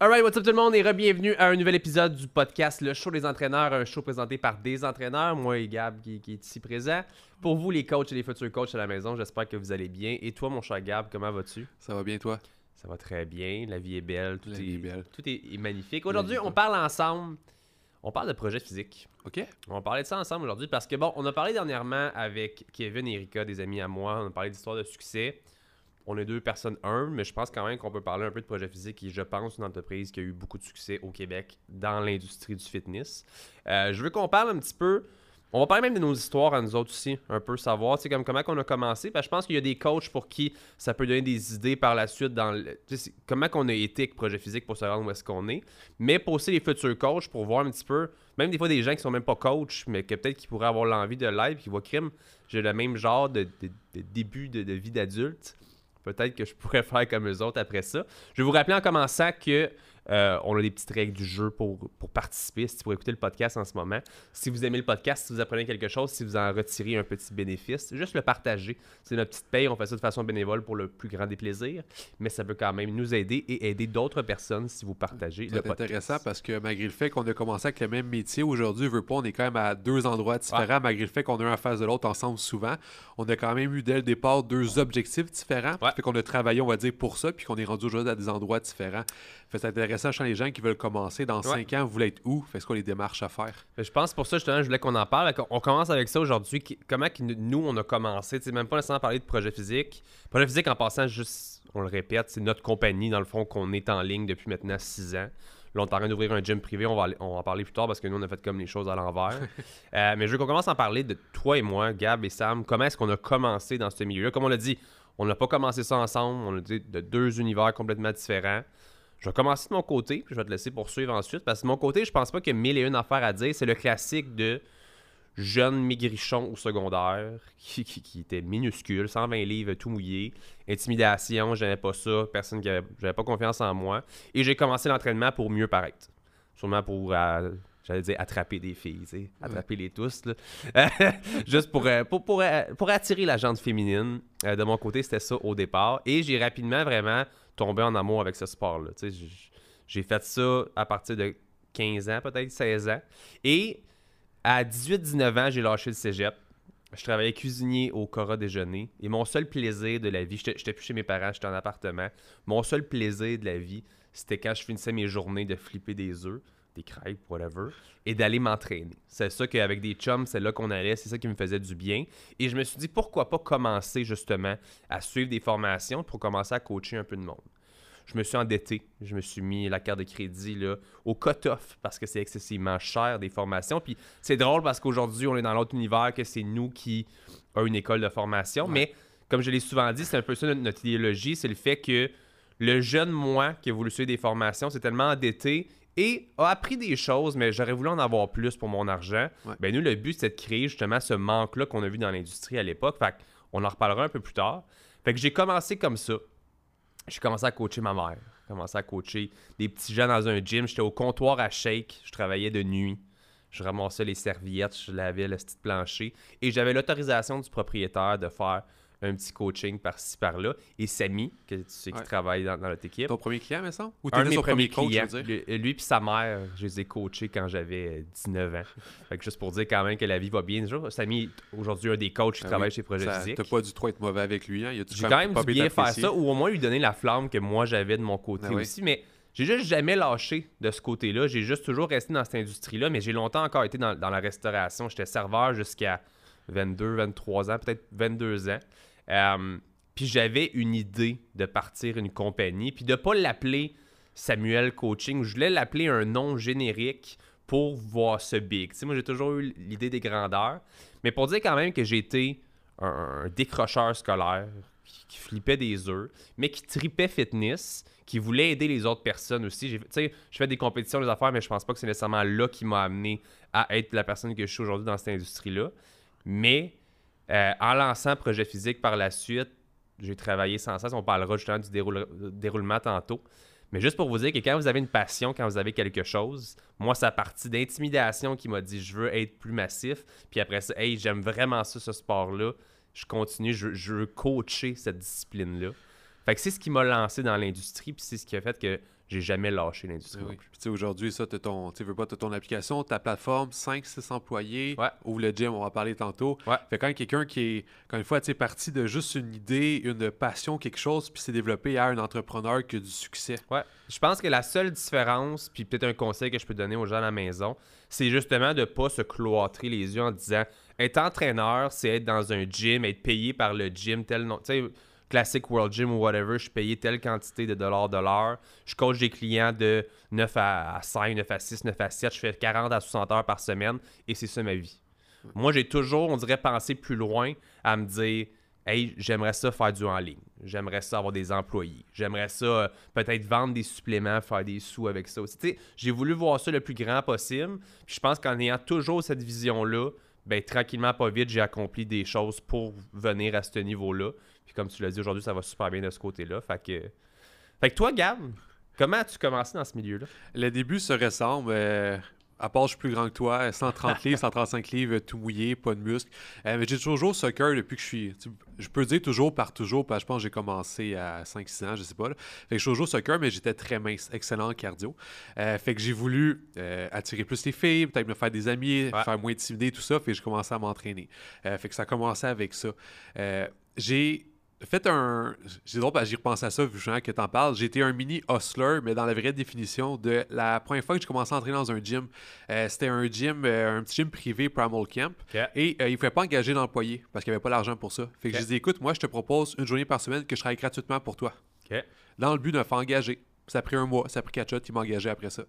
Alright, what's up tout le monde? Et bienvenue à un nouvel épisode du podcast Le Show des entraîneurs, un show présenté par des entraîneurs, moi et Gab qui, qui est ici présent. Pour vous les coachs et les futurs coachs à la maison, j'espère que vous allez bien. Et toi mon cher Gab, comment vas-tu? Ça va bien toi? Ça va très bien, la vie est belle, tout, La est, vie est belle. tout est, est magnifique. Aujourd'hui, on parle ensemble, on parle de projet physique. Ok. On va parler de ça ensemble aujourd'hui parce que, bon, on a parlé dernièrement avec Kevin et Erika, des amis à moi. On a parlé d'histoire de succès. On est deux personnes humbles, mais je pense quand même qu'on peut parler un peu de projet physique qui, je pense, une entreprise qui a eu beaucoup de succès au Québec dans l'industrie du fitness. Euh, je veux qu'on parle un petit peu. On va parler même de nos histoires à nous autres aussi, un peu savoir, comme comment on a commencé. Parce que je pense qu'il y a des coachs pour qui ça peut donner des idées par la suite dans le- comment qu'on a été avec projet physique pour se rendre où est-ce qu'on est. Mais pour aussi les futurs coachs pour voir un petit peu, même des fois des gens qui sont même pas coachs, mais que peut-être qui pourraient avoir l'envie de live, qui voient crime, j'ai le même genre de, début de vie d'adulte. Peut-être que je pourrais faire comme eux autres après ça. Je vais vous rappeler en commençant que euh, on a des petites règles du jeu pour, pour participer. Si vous écouter le podcast en ce moment, si vous aimez le podcast, si vous apprenez quelque chose, si vous en retirez un petit bénéfice, juste le partager. C'est notre petite paye. On fait ça de façon bénévole pour le plus grand des plaisirs, mais ça peut quand même nous aider et aider d'autres personnes si vous partagez le C'est podcast. intéressant parce que malgré le fait qu'on a commencé avec le même métier, aujourd'hui, veut pas, on est quand même à deux endroits différents, malgré le fait qu'on est un en face de l'autre ensemble souvent. On a quand même eu dès le départ deux objectifs différents. Ouais. Fait qu'on a travaillé, on va dire, pour ça, puis qu'on est rendu aujourd'hui à des endroits différents. Fait c'est intéressant, je les gens qui veulent commencer dans Ouais. cinq ans, vous voulez être où? Fait ce qu'on les démarches à faire? Je pense pour ça, justement, je voulais qu'on en parle. On commence avec ça aujourd'hui. Comment que nous, on a commencé? C'est même pas nécessairement parler de projet physique. Projet physique, en passant, juste, on le répète, c'est notre compagnie, dans le fond, qu'on est en ligne depuis maintenant six ans. Là, on est en train d'ouvrir un gym privé. On va, aller- on va en parler plus tard parce que nous, on a fait comme les choses à l'envers. Euh, mais je veux qu'on commence à en parler de toi et moi, Gab et Sam. Comment est-ce qu'on a commencé dans ce milieu-là? Comme on l'a dit, on n'a pas commencé ça ensemble. On a dit de deux univers complètement différents. Je vais commencer de mon côté, puis je vais te laisser poursuivre ensuite. Parce que de mon côté, je pense pas qu'il y ait mille et une affaires à dire. C'est le classique de jeune maigrichon au secondaire qui, qui, qui était minuscule, 120 livres, tout mouillé. Intimidation, j'aimais pas ça. Personne qui avait, j'avais pas confiance en moi. Et j'ai commencé l'entraînement pour mieux paraître. Sûrement pour, euh, j'allais dire, attraper des filles, tu sais. Attraper les tous, là. Juste pour, euh, pour, pour, euh, pour attirer la jante féminine. De mon côté, c'était ça au départ. Et j'ai rapidement vraiment tombé en amour avec ce sport-là. J'ai fait ça à partir de 15 ans, peut-être 16 ans. Et à 18-19 ans, j'ai lâché le cégep. Je travaillais cuisinier au Cora Déjeuner. Et mon seul plaisir de la vie, j'étais plus chez mes parents, j'étais en appartement. Mon seul plaisir de la vie, c'était quand je finissais mes journées de flipper des œufs, des crêpes, whatever, et d'aller m'entraîner. C'est ça qu'avec des chums, c'est là qu'on allait, c'est ça qui me faisait du bien. Et je me suis dit, pourquoi pas commencer justement à suivre des formations pour commencer à coacher un peu de monde. Je me suis endetté. Je me suis mis la carte de crédit là, au cut-off parce que c'est excessivement cher des formations. Puis c'est drôle parce qu'aujourd'hui, on est dans l'autre univers que c'est nous qui avons une école de formation. Mais comme je l'ai souvent dit, c'est un peu ça notre, notre idéologie. C'est le fait que le jeune moi qui a voulu suivre des formations s'est tellement endetté et a appris des choses, mais j'aurais voulu en avoir plus pour mon argent. Ouais. Ben nous, le but, c'est de créer justement ce manque-là qu'on a vu dans l'industrie à l'époque. Fait on en reparlera un peu plus tard. Fait que j'ai commencé comme ça. J'ai commencé à coacher ma mère. J'ai commencé à coacher des petits gens dans un gym. J'étais au comptoir à shake. Je travaillais de nuit. Je ramassais les serviettes, je lavais le petit plancher. Et j'avais l'autorisation du propriétaire de faire un petit coaching par-ci, par-là. Et Samy, que tu sais qui Ouais. travaille dans, dans notre équipe, Ton premier client, me semble? Ou un de mes premiers premier coach, clients. je veux dire? Lui, lui puis sa mère, je les ai coachés quand j'avais euh, 19 ans. Fait que juste pour dire quand même que la vie va bien. Samy aujourd'hui un des coachs qui Ah travaille oui. chez Projet Ça- Physique. T'as pas du tout être mauvais avec lui, hein? Il a J'ai quand même dû bien faire ça, ou au moins lui donner la flamme que moi j'avais de mon côté Ah oui. aussi. Mais j'ai juste jamais lâché de ce côté-là. J'ai juste toujours resté dans cette industrie-là, mais j'ai longtemps encore été dans, dans la restauration. J'étais serveur jusqu'à 22, 23 ans, peut-être 22 ans. Euh, puis j'avais une idée de partir une compagnie, puis de pas l'appeler Samuel Coaching. Je voulais l'appeler un nom générique pour voir ce big. Tu moi, j'ai toujours eu l'idée des grandeurs. Mais pour dire quand même que été un, un décrocheur scolaire qui, qui flippait des œufs, mais qui tripait fitness, qui voulait aider les autres personnes aussi. Je fais des compétitions, des affaires, mais je pense pas que c'est nécessairement là qui m'a amené à être la personne que je suis aujourd'hui dans cette industrie-là. Mais euh, en lançant Projet Physique par la suite, j'ai travaillé sans cesse. On parlera justement du déroule- déroulement tantôt. Mais juste pour vous dire que quand vous avez une passion, quand vous avez quelque chose, moi, c'est à partir d'intimidation qui m'a dit je veux être plus massif. Puis après ça, hey, j'aime vraiment ça, ce sport-là. Je continue, je veux coacher cette discipline-là. Fait que c'est ce qui m'a lancé dans l'industrie, puis c'est ce qui a fait que j'ai jamais lâché l'industrie. Oui. Puis, tu sais, aujourd'hui, ça, t'as ton, tu veux pas, t'as ton application, ta plateforme, 5-6 employés, Ouais. ou le gym, on va parler tantôt. Ouais. Fait quand quelqu'un qui est, encore une fois, tu sais, parti de juste une idée, une passion, quelque chose, puis s'est développé à un entrepreneur qui a du succès. Ouais. Je pense que la seule différence, puis peut-être un conseil que je peux donner aux gens à la maison, c'est justement de pas se cloîtrer les yeux en disant être entraîneur, c'est être dans un gym, être payé par le gym, tel nom. Tu sais, classique World Gym ou whatever, je suis payé telle quantité de dollars de l'heure. Je coach des clients de 9 à à 5, 9 à 6, 9 à 7. Je fais 40 à 60 heures par semaine et c'est ça ma vie. Moi, j'ai toujours, on dirait, pensé plus loin à me dire Hey, j'aimerais ça faire du en ligne. J'aimerais ça avoir des employés. J'aimerais ça euh, peut-être vendre des suppléments, faire des sous avec ça aussi. J'ai voulu voir ça le plus grand possible. Puis je pense qu'en ayant toujours cette vision-là, ben tranquillement, pas vite, j'ai accompli des choses pour venir à ce niveau-là. Puis comme tu l'as dit aujourd'hui, ça va super bien de ce côté-là. Fait que, fait que toi, Gab, comment as-tu commencé dans ce milieu-là? Le début se ressemble. euh, à part, je suis plus grand que toi, 130 livres, 135 livres, tout mouillé, pas de muscles. Euh, mais j'ai toujours soccer depuis que je suis. tu- Je peux dire toujours par toujours, parce que je pense que j'ai commencé à 5-6 ans, je sais pas. là. Fait que je joue au soccer, mais j'étais très mince, excellent en cardio. Euh, fait que j'ai voulu euh, attirer plus les filles, peut-être me faire des amis, Ouais. faire moins intimider, tout ça. Fait que j'ai commencé à m'entraîner. Euh, fait que ça a commencé avec ça. Euh, j'ai fait un. C'est drôle parce que j'y repense à ça, vu justement que t'en parles. J'étais un mini hustler, mais dans la vraie définition de la première fois que j'ai commencé à entraîner dans un gym. euh, C'était un gym, euh, un petit gym privé, Primal Camp. Et euh, il ne pouvait pas engager d'employés parce qu'il n'y avait pas l'argent pour ça. Fait que je dis écoute, moi, je te propose une journée par semaine que je travaille gratuitement pour toi. Dans le but de me faire engager. Ça a pris un mois, ça a pris quatre shots, il m'a engagé après ça.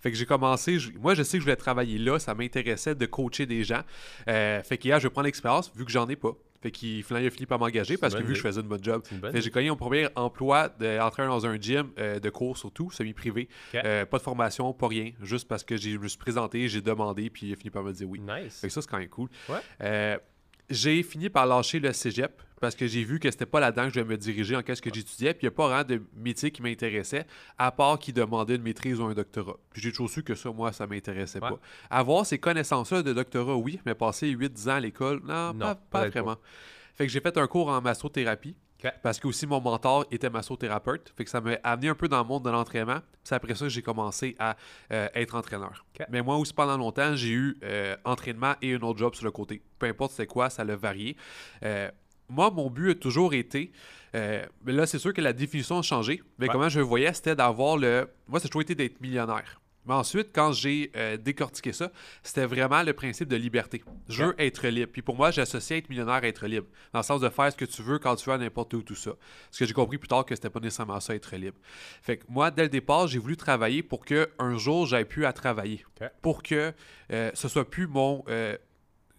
Fait que j'ai commencé, je- moi je sais que je voulais travailler là, ça m'intéressait de coacher des gens. Euh, fait que hier, je vais prendre l'expérience, vu que j'en ai pas. Fait qu'il a fini par m'engager parce que vu que je faisais une bonne job. Fait que j'ai gagné mon premier emploi d'entrer dans un gym euh, de cours surtout, semi-privé. Euh, pas de formation, pas rien, juste parce que j'ai- je me suis présenté, j'ai demandé, puis il a fini par me dire oui. Nice. Fait que ça, c'est quand même cool. Ouais. J'ai fini par lâcher le cégep parce que j'ai vu que c'était pas là-dedans que je devais me diriger en qu'est-ce que j'étudiais. Puis il n'y a pas vraiment de métier qui m'intéressait, à part qui demandait une maîtrise ou un doctorat. Puis j'ai toujours su que ça, moi, ça m'intéressait Ouais. pas. Avoir ces connaissances-là de doctorat, oui, mais passer 8-10 ans à l'école, non, Non, pas, vraiment. Fait que j'ai fait un cours en massothérapie. Parce que aussi mon mentor était massothérapeute. Fait que ça m'a amené un peu dans le monde de l'entraînement. C'est après ça que j'ai commencé à euh, être entraîneur. Mais moi aussi pendant longtemps, j'ai eu euh, entraînement et un autre job sur le côté. Peu importe c'était quoi, ça l'a varié. Euh, moi, mon but a toujours été. mais là, c'est sûr que la définition a changé. Mais Ouais. comment je le voyais, c'était d'avoir le. Moi, c'est toujours été d'être millionnaire. Mais ensuite, quand j'ai euh, décortiqué ça, c'était vraiment le principe de liberté. Je veux être libre. Puis pour moi, j'associe être millionnaire à être libre. Dans le sens de faire ce que tu veux quand tu veux à n'importe où, tout ça. Ce que j'ai compris plus tard que c'était pas nécessairement ça, être libre. Fait que moi, dès le départ, j'ai voulu travailler pour que un jour, j'aille plus à travailler. Pour que euh, ce soit plus mon. euh,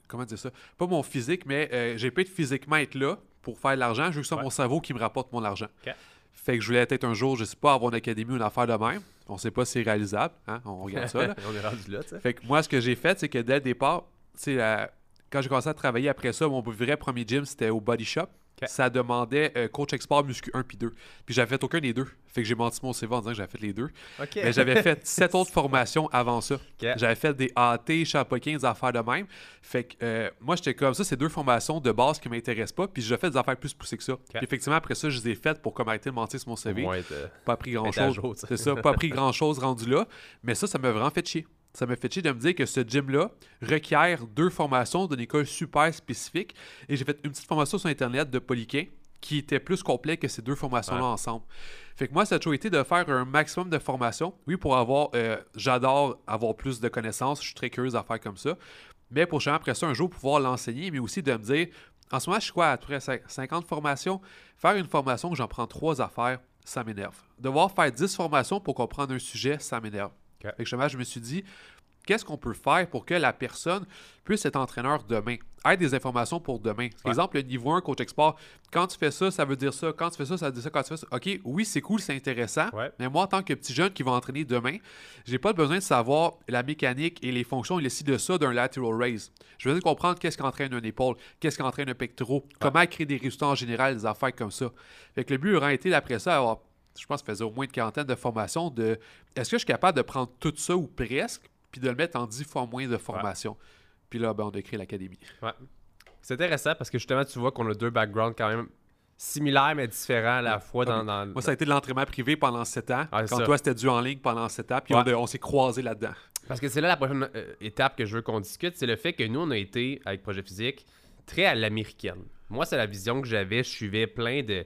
comment dire ça? Pas mon physique, mais euh, j'ai pas être physiquement être là pour faire de l'argent. Je veux que ce soit Ouais. mon cerveau qui me rapporte mon argent. Fait que je voulais peut-être un jour, je sais pas, avoir une académie ou une affaire de même. On sait pas si c'est réalisable. Hein? On regarde ça. là. On est rendu là. Fait que moi, ce que j'ai fait, c'est que dès le départ, quand j'ai commencé à travailler après ça, mon vrai premier gym, c'était au Body Shop. Ça demandait euh, coach export muscu 1 puis 2. Puis j'avais fait aucun des deux. Fait que j'ai menti mon CV en disant que j'avais fait les deux. Mais j'avais fait sept autres formations avant ça. J'avais fait des AT, chapeautin, des affaires de même. Fait que euh, moi, j'étais comme ça, c'est deux formations de base qui m'intéressent pas. Puis j'ai fait des affaires plus poussées que ça. Puis effectivement, après ça, je les ai faites pour comme arrêter de mentir sur mon CV. moins, t'as- Pas pris grand Être à chose. jour, tu sais. C'est ça, pas pris grand chose rendu là. Mais ça, ça m'a vraiment fait chier. Ça m'a fait chier de me dire que ce gym-là requiert deux formations d'une école super spécifique. Et j'ai fait une petite formation sur Internet de Polyquin qui était plus complet que ces deux formations-là Ouais. ensemble. Fait que moi, ça a toujours été de faire un maximum de formations. Oui, pour avoir. euh, J'adore avoir plus de connaissances. Je suis très curieuse à faire comme ça. Mais pour justement, après ça, un jour, pouvoir l'enseigner, mais aussi de me dire en ce moment, je suis quoi, à peu près cin- 50 formations. Faire une formation que j'en prends trois à faire, ça m'énerve. Devoir faire 10 formations pour comprendre un sujet, ça m'énerve. Ok. Fait que justement, je me suis dit, qu'est-ce qu'on peut faire pour que la personne puisse être entraîneur demain? Aide des informations pour demain? Par Ouais. exemple, le niveau 1, coach export, quand tu fais ça, ça veut dire ça. Quand tu fais ça, ça veut dire ça. Quand tu fais ça, OK, oui, c'est cool, c'est intéressant. Ouais. Mais moi, en tant que petit jeune qui va entraîner demain, j'ai pas besoin de savoir la mécanique et les fonctions et les ci de ça d'un lateral raise. Je veux dire comprendre qu'est-ce qu'entraîne un épaule, qu'est-ce qu'entraîne un pectoraux, comment créer des résultats en général, des affaires comme ça. Fait que le but aurait été d'après ça avoir, je pense, que ça faisait au moins une quarantaine de formations de est-ce que je suis capable de prendre tout ça ou presque, puis de le mettre en dix fois moins de formations? Puis là, ben, on a créé l'académie. Ouais. C'est intéressant parce que justement, tu vois qu'on a deux backgrounds quand même similaire mais différent à la fois dans, dans- Moi, ça a été de l'entraînement privé pendant 7 ans. Ah, quand ça. toi, c'était du en ligne pendant 7 ans. Puis on, on s'est croisés là-dedans. Parce que c'est là la prochaine euh, étape que je veux qu'on discute, c'est le fait que nous, on a été, avec Projet Physique, très à l'américaine. Moi, c'est la vision que j'avais. Je suivais plein de...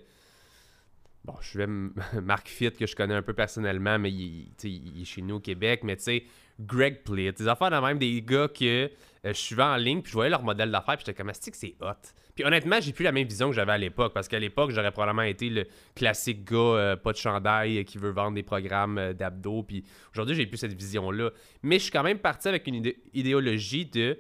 Bon, je suivais M- Marc Fitt, que je connais un peu personnellement, mais il, il est chez nous au Québec. Mais tu sais, Greg Plitt, des affaires de même, des gars que euh, je suivais en ligne, puis je voyais leur modèle d'affaires, puis j'étais comme, que c'est hot? Puis honnêtement, j'ai plus la même vision que j'avais à l'époque, parce qu'à l'époque, j'aurais probablement été le classique gars, euh, pas de chandail, euh, qui veut vendre des programmes euh, d'abdos, puis aujourd'hui, j'ai plus cette vision-là. Mais je suis quand même parti avec une idé- idéologie de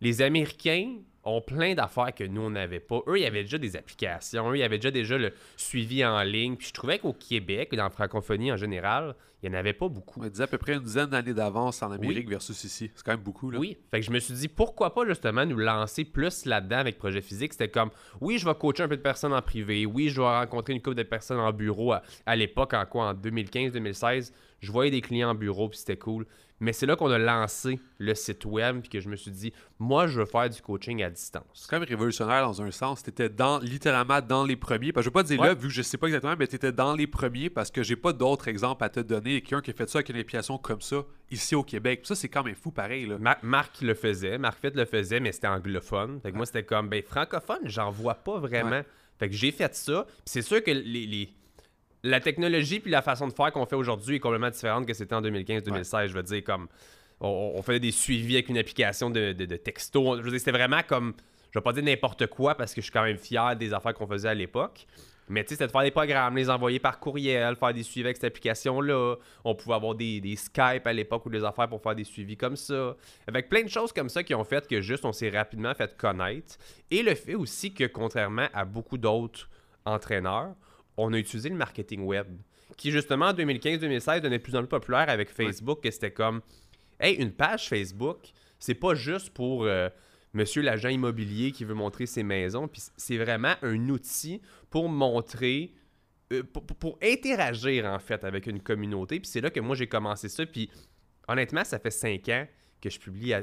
les Américains ont plein d'affaires que nous, on n'avait pas. Eux, il y avait déjà des applications. Eux, il y avait déjà, déjà le suivi en ligne. Puis je trouvais qu'au Québec, dans la francophonie en général, il n'y en avait pas beaucoup. On disait à peu près une dizaine d'années d'avance en Amérique Oui. versus ici. C'est quand même beaucoup. Là. Oui. Fait que je me suis dit, pourquoi pas justement nous lancer plus là-dedans avec Projet Physique? C'était comme, oui, je vais coacher un peu de personnes en privé. Oui, je vais rencontrer une couple de personnes en bureau. À, à l'époque, en quoi? En 2015-2016, je voyais des clients en bureau, puis c'était cool. Mais c'est là qu'on a lancé le site web, puis que je me suis dit, moi, je veux faire du coaching à distance. C'est quand même révolutionnaire dans un sens. Tu étais dans, littéralement dans les premiers. Parce que je ne veux pas dire Ouais. là, vu que je sais pas exactement, mais tu étais dans les premiers parce que j'ai pas d'autres exemples à te donner. Quelqu'un qui a fait ça avec une application comme ça ici au Québec. Puis ça, c'est quand même fou pareil. Là. Ma- Marc le faisait, Marc Fitt le faisait, mais c'était anglophone. Fait que moi, c'était comme, ben, francophone, j'en vois pas vraiment. Ouais. Fait que j'ai fait ça. C'est sûr que les, les- la technologie puis la façon de faire qu'on fait aujourd'hui est complètement différente que c'était en 2015-2016. Je veux dire, comme, on, on faisait des suivis avec une application de, de, de texto. Je veux dire, c'était vraiment comme, je vais pas dire n'importe quoi parce que je suis quand même fier des affaires qu'on faisait à l'époque. Mais tu sais, c'était de faire des programmes, les envoyer par courriel, faire des suivis avec cette application-là. On pouvait avoir des, des Skype à l'époque ou des affaires pour faire des suivis comme ça. Avec plein de choses comme ça qui ont fait que juste on s'est rapidement fait connaître. Et le fait aussi que, contrairement à beaucoup d'autres entraîneurs, on a utilisé le marketing web. Qui, justement, en 2015-2016, devenait de plus en plus populaire avec Facebook, que c'était comme, hey, une page Facebook, c'est pas juste pour euh, monsieur l'agent immobilier qui veut montrer ses maisons, puis c'est vraiment un outil pour montrer, euh, pour, pour- pour interagir, en fait, avec une communauté. Puis c'est là que moi, j'ai commencé ça, puis honnêtement, ça fait cinq ans que je publie à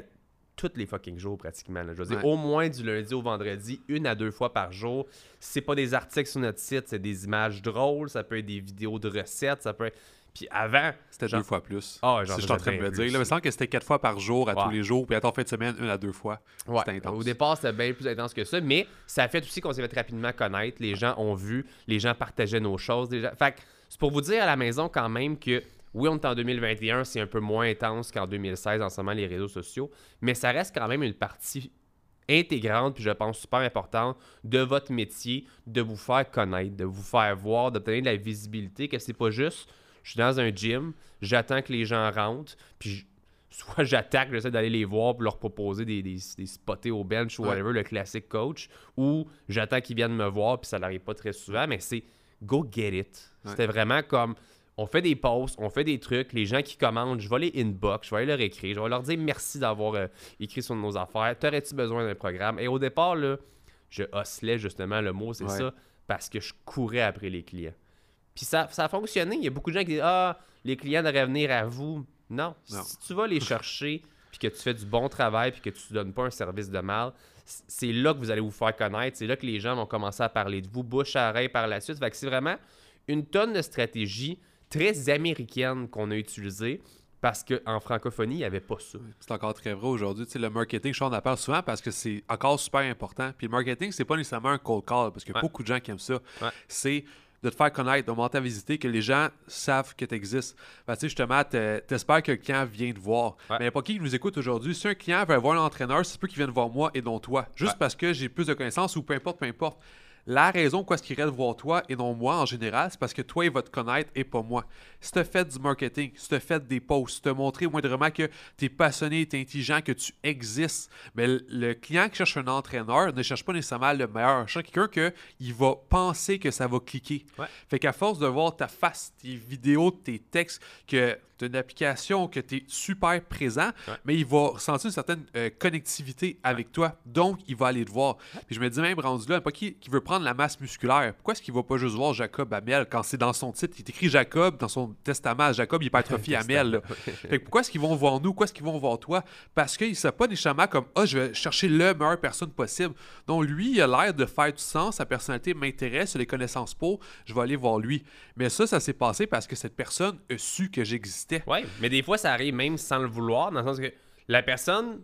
tous les fucking jours pratiquement. là. Je veux dire, Ouais. au moins du lundi au vendredi, une à deux fois par jour. C'est pas des articles sur notre site, c'est des images drôles, ça peut être des vidéos de recettes, ça peut être... Puis avant, C'était Genre- deux fois plus. Ah, Si j'en je suis en train de plus. dire. Là, il me semble que c'était quatre fois par jour à Ouais. tous les jours. Puis à ton fin de semaine, une à deux fois. Ouais, C'était intense. Au départ, c'était bien plus intense que ça, mais ça a fait aussi qu'on s'est fait rapidement connaître. Les gens ont vu, les gens partageaient nos choses. Gens... Fait que c'est pour vous dire à la maison quand même que oui, on est en 2021, c'est un peu moins intense qu'en 2016 en ce moment les réseaux sociaux, mais ça reste quand même une partie intégrante, puis je pense super importante de votre métier, de vous faire connaître, de vous faire voir, d'obtenir de la visibilité, que c'est pas juste je suis dans un gym, j'attends que les gens rentrent, puis je- soit j'attaque, j'essaie d'aller les voir pour leur proposer des, des, des spotés au bench ou Ouais. whatever, le classique coach, ou j'attends qu'ils viennent me voir, puis ça n'arrive pas très souvent, mais c'est go get it. Ouais. C'était vraiment comme on fait des posts, on fait des trucs, les gens qui commandent, je vais les inbox, je vais aller leur écrire, je vais leur dire merci d'avoir euh, écrit sur nos affaires, t'aurais-tu besoin d'un programme? Et au départ, là, je oscillais justement, le mot, c'est Ouais. ça, parce que je courais après les clients. Puis ça, ça a fonctionné. Il y a beaucoup de gens qui disent Ah, les clients devraient venir à vous. Non. Non. Si tu vas les chercher, puis que tu fais du bon travail, puis que tu ne donnes pas un service de mal, c'est là que vous allez vous faire connaître. C'est là que les gens vont commencer à parler de vous, bouche à oreille par la suite. Fait que c'est vraiment une tonne de stratégie très américaine qu'on a utilisée parce qu'en francophonie, il n'y avait pas ça. C'est encore très vrai aujourd'hui. Le marketing, je en parle souvent parce que c'est encore super important. Puis le marketing, c'est pas nécessairement un cold call parce qu'il y a Ouais. beaucoup de gens qui aiment ça. Ouais. C'est de te faire connaître, de monter à visiter, que les gens savent que tu existes. tu sais, justement, t'es- t'espères que le client vient te voir. Ouais. Mais pas qui nous écoute aujourd'hui. Si un client veut voir un entraîneur, c'est peu qu'il vienne voir moi et non toi. Juste parce que j'ai plus de connaissances ou peu importe, peu importe. La raison pourquoi est-ce qu'il irait te voir toi et non moi en général, c'est parce que toi, il va te connaître et pas moi. Si tu fait du marketing, si tu fait des posts, si tu montré moindrement que tu es passionné, tu es intelligent, que tu existes, mais le- le client qui cherche un entraîneur ne cherche pas nécessairement le meilleur. Il cherche quelqu'un que il va penser que ça va cliquer. Ouais. Fait qu'à force de voir ta face, tes vidéos, tes textes, que tu as une application, que tu es super présent, Ouais. mais il va ressentir une certaine euh, connectivité avec toi. Donc, il va aller te voir. Puis je me dis même, rendu là, pas qui, qui veut prendre prendre la masse musculaire. Pourquoi est-ce qu'il va pas juste voir Jacob Amel quand c'est dans son titre? Il est écrit Jacob dans son testament. Jacob, il hypertrophie Amel. là. Fait que pourquoi est-ce qu'ils vont voir nous? Pourquoi est-ce qu'ils vont voir toi? Parce qu'ils ne savent pas nécessairement comme Ah, je vais chercher le meilleure personne possible. Donc, lui, il a l'air de faire du sens. Sa personnalité m'intéresse, les connaissances pour. Je vais aller voir lui. Mais ça, ça s'est passé parce que cette personne a su que j'existais. Ouais, mais des fois, ça arrive même sans le vouloir, dans le sens que la personne,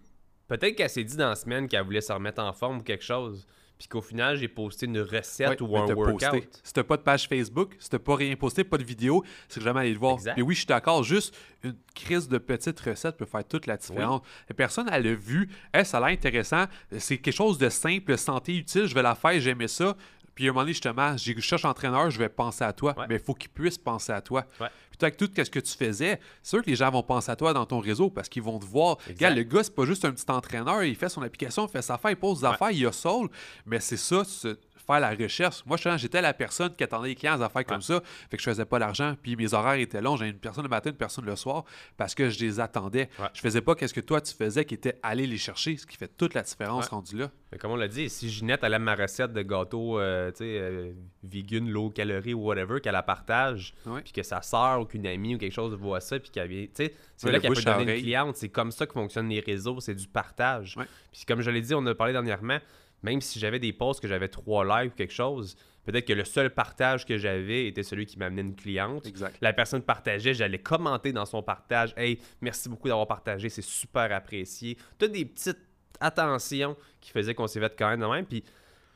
peut-être qu'elle s'est dit dans la semaine qu'elle voulait se remettre en forme ou quelque chose, puis qu'au final, j'ai posté une recette Ouais, ou mais un workout. posté. Si t'as pas de page Facebook, si t'as pas rien posté, pas de vidéo, c'est que jamais aller le voir. Exact. Et oui, je suis d'accord, juste une crise de petites recettes peut faire toute la différence. La personne, elle a vu, Hey, ça a l'air intéressant, c'est quelque chose de simple, santé utile, je vais la faire, j'aimais ça. Puis à un moment donné, justement, j'ai- je cherche entraîneur, je vais penser à toi. Ouais. Mais il faut qu'il puisse penser à toi. Ouais. Puis toi, avec tout ce que tu faisais, c'est sûr que les gens vont penser à toi dans ton réseau parce qu'ils vont te voir. Exact. Regarde, le gars, c'est pas juste un petit entraîneur, il fait son application, il fait sa affaire, il pose des affaires, il a soul. Mais c'est ça, faire la recherche. Moi, j'étais la personne qui attendait les clients à affaires comme ça, fait que je faisais pas l'argent, puis mes horaires étaient longs. J'avais une personne le matin, une personne le soir, parce que je les attendais. Ouais. Je faisais pas qu'est-ce que toi tu faisais, qui était aller les chercher, ce qui fait toute la différence Ouais. rendu là. Mais comme on l'a dit, si Ginette elle aime ma recette de gâteau, euh, tu sais, euh, vegan, low calorie ou whatever, qu'elle la partage, puis que sa soeur ou qu'une amie ou quelque chose voit ça, puis qu'elle vient, tu sais, c'est là le qu'elle peut donner une cliente. C'est comme ça que fonctionnent les réseaux, c'est du partage. Puis comme je l'ai dit, on a parlé dernièrement, même si j'avais des posts que j'avais trois likes ou quelque chose, peut-être que le seul partage que j'avais était celui qui m'amenait une cliente. Exact. La personne partageait, j'allais commenter dans son partage. Hey, merci beaucoup d'avoir partagé, c'est super apprécié. Toutes des petites attentions qui faisaient qu'on s'est fait quand même de même. Puis,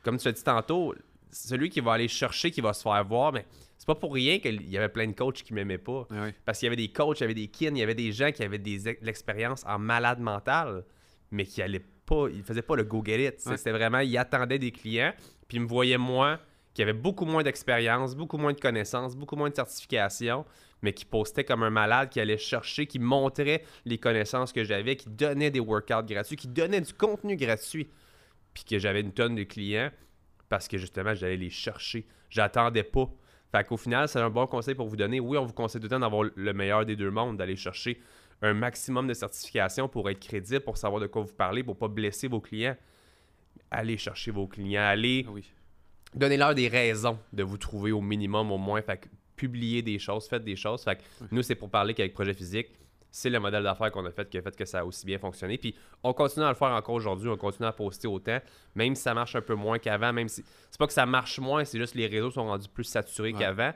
comme tu l'as dit tantôt, celui qui va aller chercher, qui va se faire voir, mais c'est pas pour rien qu'il y avait plein de coachs qui m'aimaient pas. Ouais. Parce qu'il y avait des coachs, il y avait des kins, il y avait des gens qui avaient des de l'expérience en malade mental, mais qui allaient pas, ils faisaient pas le go get it. Ouais. C'était vraiment, ils attendaient des clients, puis ils me voyaient moi, qui avait beaucoup moins d'expérience, beaucoup moins de connaissances, beaucoup moins de certification, mais qui postait comme un malade, qui allait chercher, qui montrait les connaissances que j'avais, qui donnait des workouts gratuits, qui donnait du contenu gratuit, puis que j'avais une tonne de clients parce que justement, j'allais les chercher. J'attendais pas. Fait qu'au final, c'est un bon conseil pour vous donner. Oui, on vous conseille tout le temps d'avoir le meilleur des deux mondes, d'aller chercher un maximum de certification pour être crédible, pour savoir de quoi vous parlez, pour pas blesser vos clients. Allez chercher vos clients, allez Ah Oui. donnez-leur des raisons de vous trouver au minimum au moins. Fait que publiez des choses, faites des choses. Fait que nous, c'est pour parler qu'avec Projet Physique, c'est le modèle d'affaires qu'on a fait qui a fait que ça a aussi bien fonctionné. Puis on continue à le faire encore aujourd'hui, on continue à poster autant, même si ça marche un peu moins qu'avant, même si. C'est pas que ça marche moins, c'est juste que les réseaux sont rendus plus saturés Ouais. qu'avant.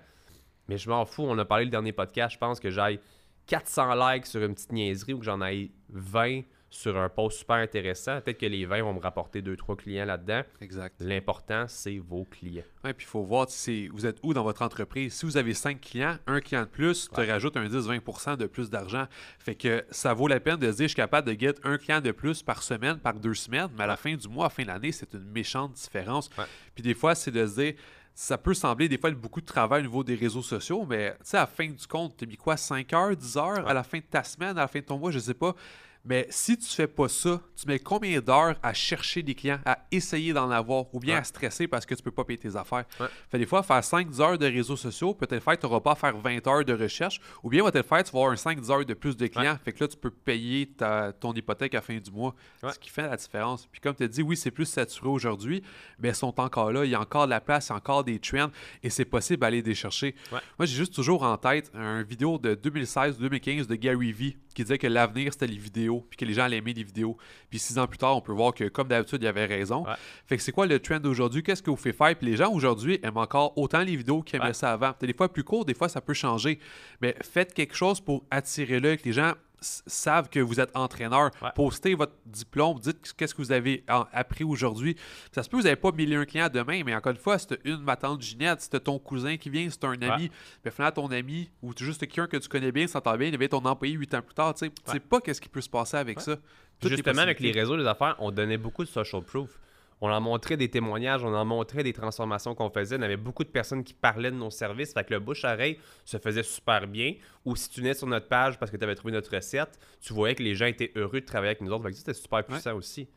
Mais je m'en fous, on a parlé le dernier podcast, je pense que j'aille 400 likes sur une petite niaiserie ou que j'en aille 20 sur un post super intéressant. Peut-être que les 20 vont me rapporter 2-3 clients là-dedans. Exact. L'important, c'est vos clients. Ouais, puis il faut voir c'est- vous êtes où dans votre entreprise? Si vous avez 5 clients, un client de plus, tu rajoutes un 10-20% de plus d'argent. Fait que ça vaut la peine de se dire je suis capable de get un client de plus par semaine, par deux semaines, mais à la fin du mois, à la fin de l'année, c'est une méchante différence. Ouais. Puis des fois, c'est de se dire ça peut sembler des fois être beaucoup de travail au niveau des réseaux sociaux, mais tu sais, à la fin du compte, tu as mis quoi 5 heures, 10 heures à la fin de ta semaine, à la fin de ton mois, je sais pas. Mais si tu fais pas ça, tu mets combien d'heures à chercher des clients, à essayer d'en avoir, ou bien Ouais. à stresser parce que tu peux pas payer tes affaires? Ouais. Fait des fois, faire 5 heures de réseaux sociaux, peut-être faire que tu n'auras pas à faire 20 heures de recherche, ou bien peut-être faire, tu vas avoir un 5 heures de plus de clients. Fait que là, tu peux payer ta- ton hypothèque à la fin du mois. Ce qui fait la différence. Puis comme tu as dit, oui, c'est plus saturé aujourd'hui, mais ils sont encore là. Il y a encore de la place, il y a encore des trends, et c'est possible d'aller les chercher. Moi, j'ai juste toujours en tête une vidéo de 2016-2015 de Gary Vee qui disait que l'avenir, c'était les vidéos, puis que les gens allaient aimer les vidéos. Puis six ans plus tard, on peut voir que, comme d'habitude, il avait raison. Ouais. Fait que c'est quoi le trend d'aujourd'hui? Qu'est-ce que vous fait faire? Puis les gens aujourd'hui aiment encore autant les vidéos qu'ils aimaient Ouais. ça avant. Des fois plus court, des fois ça peut changer. Mais faites quelque chose pour attirer l'œil, que les gens savent que vous êtes entraîneur. Ouais. Postez votre diplôme, dites qu'est-ce que vous avez en- appris aujourd'hui. Ça se peut que vous n'avez pas 1001 clients demain, mais encore une fois, c'était une, ma tante Ginette, c'était ton cousin qui vient, c'est un ami. Mais finalement, ton ami, ou juste quelqu'un que tu connais bien, s'entend bien, il devient ton employé 8 ans plus tard. Tu sais pas qu'est-ce qui peut se passer avec ça. Toutes les Justement, avec les réseaux, les affaires, on donnait beaucoup de social proof. On en montrait des témoignages, on en montrait des transformations qu'on faisait. On avait beaucoup de personnes qui parlaient de nos services. Fait que le bouche-oreille se faisait super bien. Ou si tu venais sur notre page parce que tu avais trouvé notre recette, tu voyais que les gens étaient heureux de travailler avec nous autres. Fait que c'était super puissant aussi.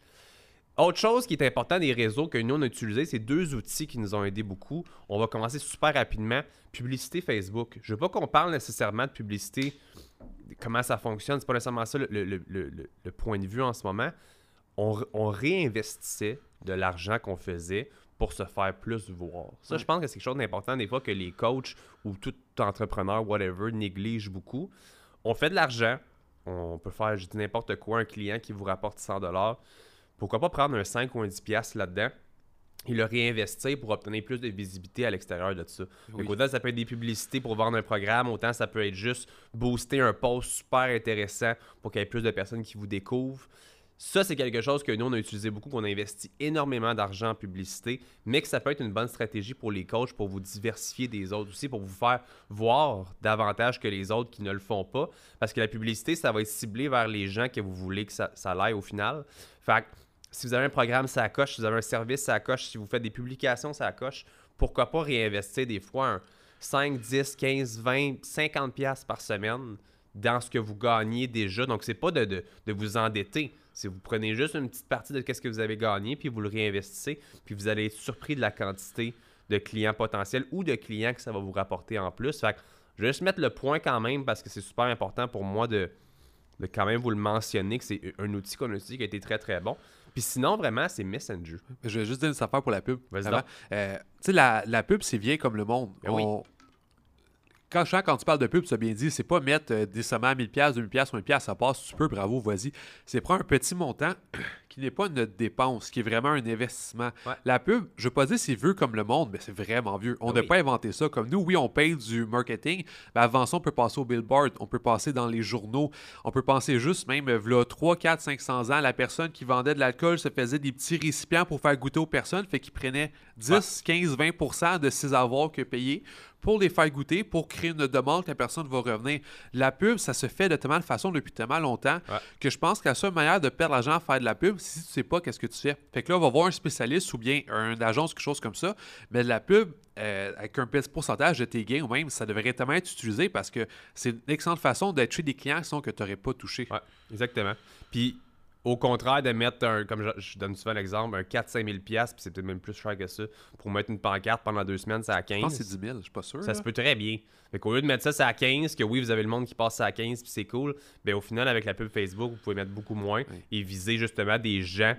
Autre chose qui est important des réseaux que nous, on a utilisé, c'est deux outils qui nous ont aidé beaucoup. On va commencer super rapidement. Publicité Facebook. Je veux pas qu'on parle nécessairement de publicité, comment ça fonctionne. C'est pas nécessairement ça le, le- le- le- le point de vue en ce moment. On, on réinvestissait de l'argent qu'on faisait pour se faire plus voir. Ça, Ouais. je pense que c'est quelque chose d'important des fois que les coachs ou tout entrepreneur, whatever, négligent beaucoup. On fait de l'argent, on peut faire, je dis n'importe quoi, un client qui vous rapporte 100 Pourquoi pas prendre un 5 ou un 10 piastres là-dedans et le réinvestir pour obtenir plus de visibilité à l'extérieur de ça. Oui. Donc, autant ça peut être des publicités pour vendre un programme, autant ça peut être juste booster un post super intéressant pour qu'il y ait plus de personnes qui vous découvrent. Ça, c'est quelque chose que nous, on a utilisé beaucoup, qu'on a investi énormément d'argent en publicité, mais que ça peut être une bonne stratégie pour les coachs, pour vous diversifier des autres aussi, pour vous faire voir davantage que les autres qui ne le font pas. Parce que la publicité, ça va être ciblé vers les gens que vous voulez que ça, ça l'aille au final. Fait que si vous avez un programme, ça coche. Si vous avez un service, ça coche. Si vous faites des publications, ça coche. Pourquoi pas réinvestir des fois un 5, 10, 15, 20, 50 pièces par semaine dans ce que vous gagnez déjà. Donc, c'est pas de, de- de vous endetter. C'est vous prenez juste une petite partie de ce que vous avez gagné, puis vous le réinvestissez, puis vous allez être surpris de la quantité de clients potentiels ou de clients que ça va vous rapporter en plus. Fait que je vais juste mettre le point quand même parce que c'est super important pour moi de, de quand même vous le mentionner que c'est un outil qu'on a utilisé qui a été très très bon. Puis sinon, vraiment, c'est Messenger. Je vais juste dire une affaire pour la pub. Vas-y. Euh, tu sais, la, la pub, c'est vieille comme le monde. Ben oui. Quand, tu parles de pub, tu as bien dit, c'est pas mettre euh, à 1000$, 2000$, 1$, ça passe, tu peux, bravo, vas-y. C'est prendre un petit montant qui n'est pas notre dépense, qui est vraiment un investissement. Ouais. La pub, je veux pas dire c'est vieux comme le monde, mais c'est vraiment vieux. On Ah n'a oui. pas inventé ça. Comme nous, oui, on paye du marketing, mais avant ça, on peut passer au billboard, on peut passer dans les journaux, on peut penser juste même, v'là 3, 4, 500 ans, la personne qui vendait de l'alcool se faisait des petits récipients pour faire goûter aux personnes, fait qu'il prenait 10, 15, 20% de ses avoirs que payés pour les faire goûter, pour créer une demande que la personne va revenir. La pub, ça se fait de tellement de façon depuis tellement longtemps Ouais. que je pense que la seule manière de perdre l'argent à faire de la pub, si tu sais pas qu'est-ce que tu fais. Fait que là, on va voir un spécialiste ou bien une agence, quelque chose comme ça. Mais de la pub, euh, avec un petit pourcentage de tes gains ou même, ça devrait tellement être utilisé parce que c'est une excellente façon d'être chez des clients qui sont que tu n'aurais pas touché. Ouais, exactement. Puis, au contraire de mettre un, comme je, je donne souvent l'exemple, un 4-5 000 piastres, puis c'est peut-être même plus cher que ça, pour mettre une pancarte pendant deux semaines, c'est à 15. Je pense que c'est 10 000, je suis pas sûr. Ça là. se peut très bien. Fait qu'au lieu de mettre ça, c'est à 15, que oui, vous avez le monde qui passe à 15, puis c'est cool, ben au final, avec la pub Facebook, vous pouvez mettre beaucoup moins Oui. et viser justement des gens.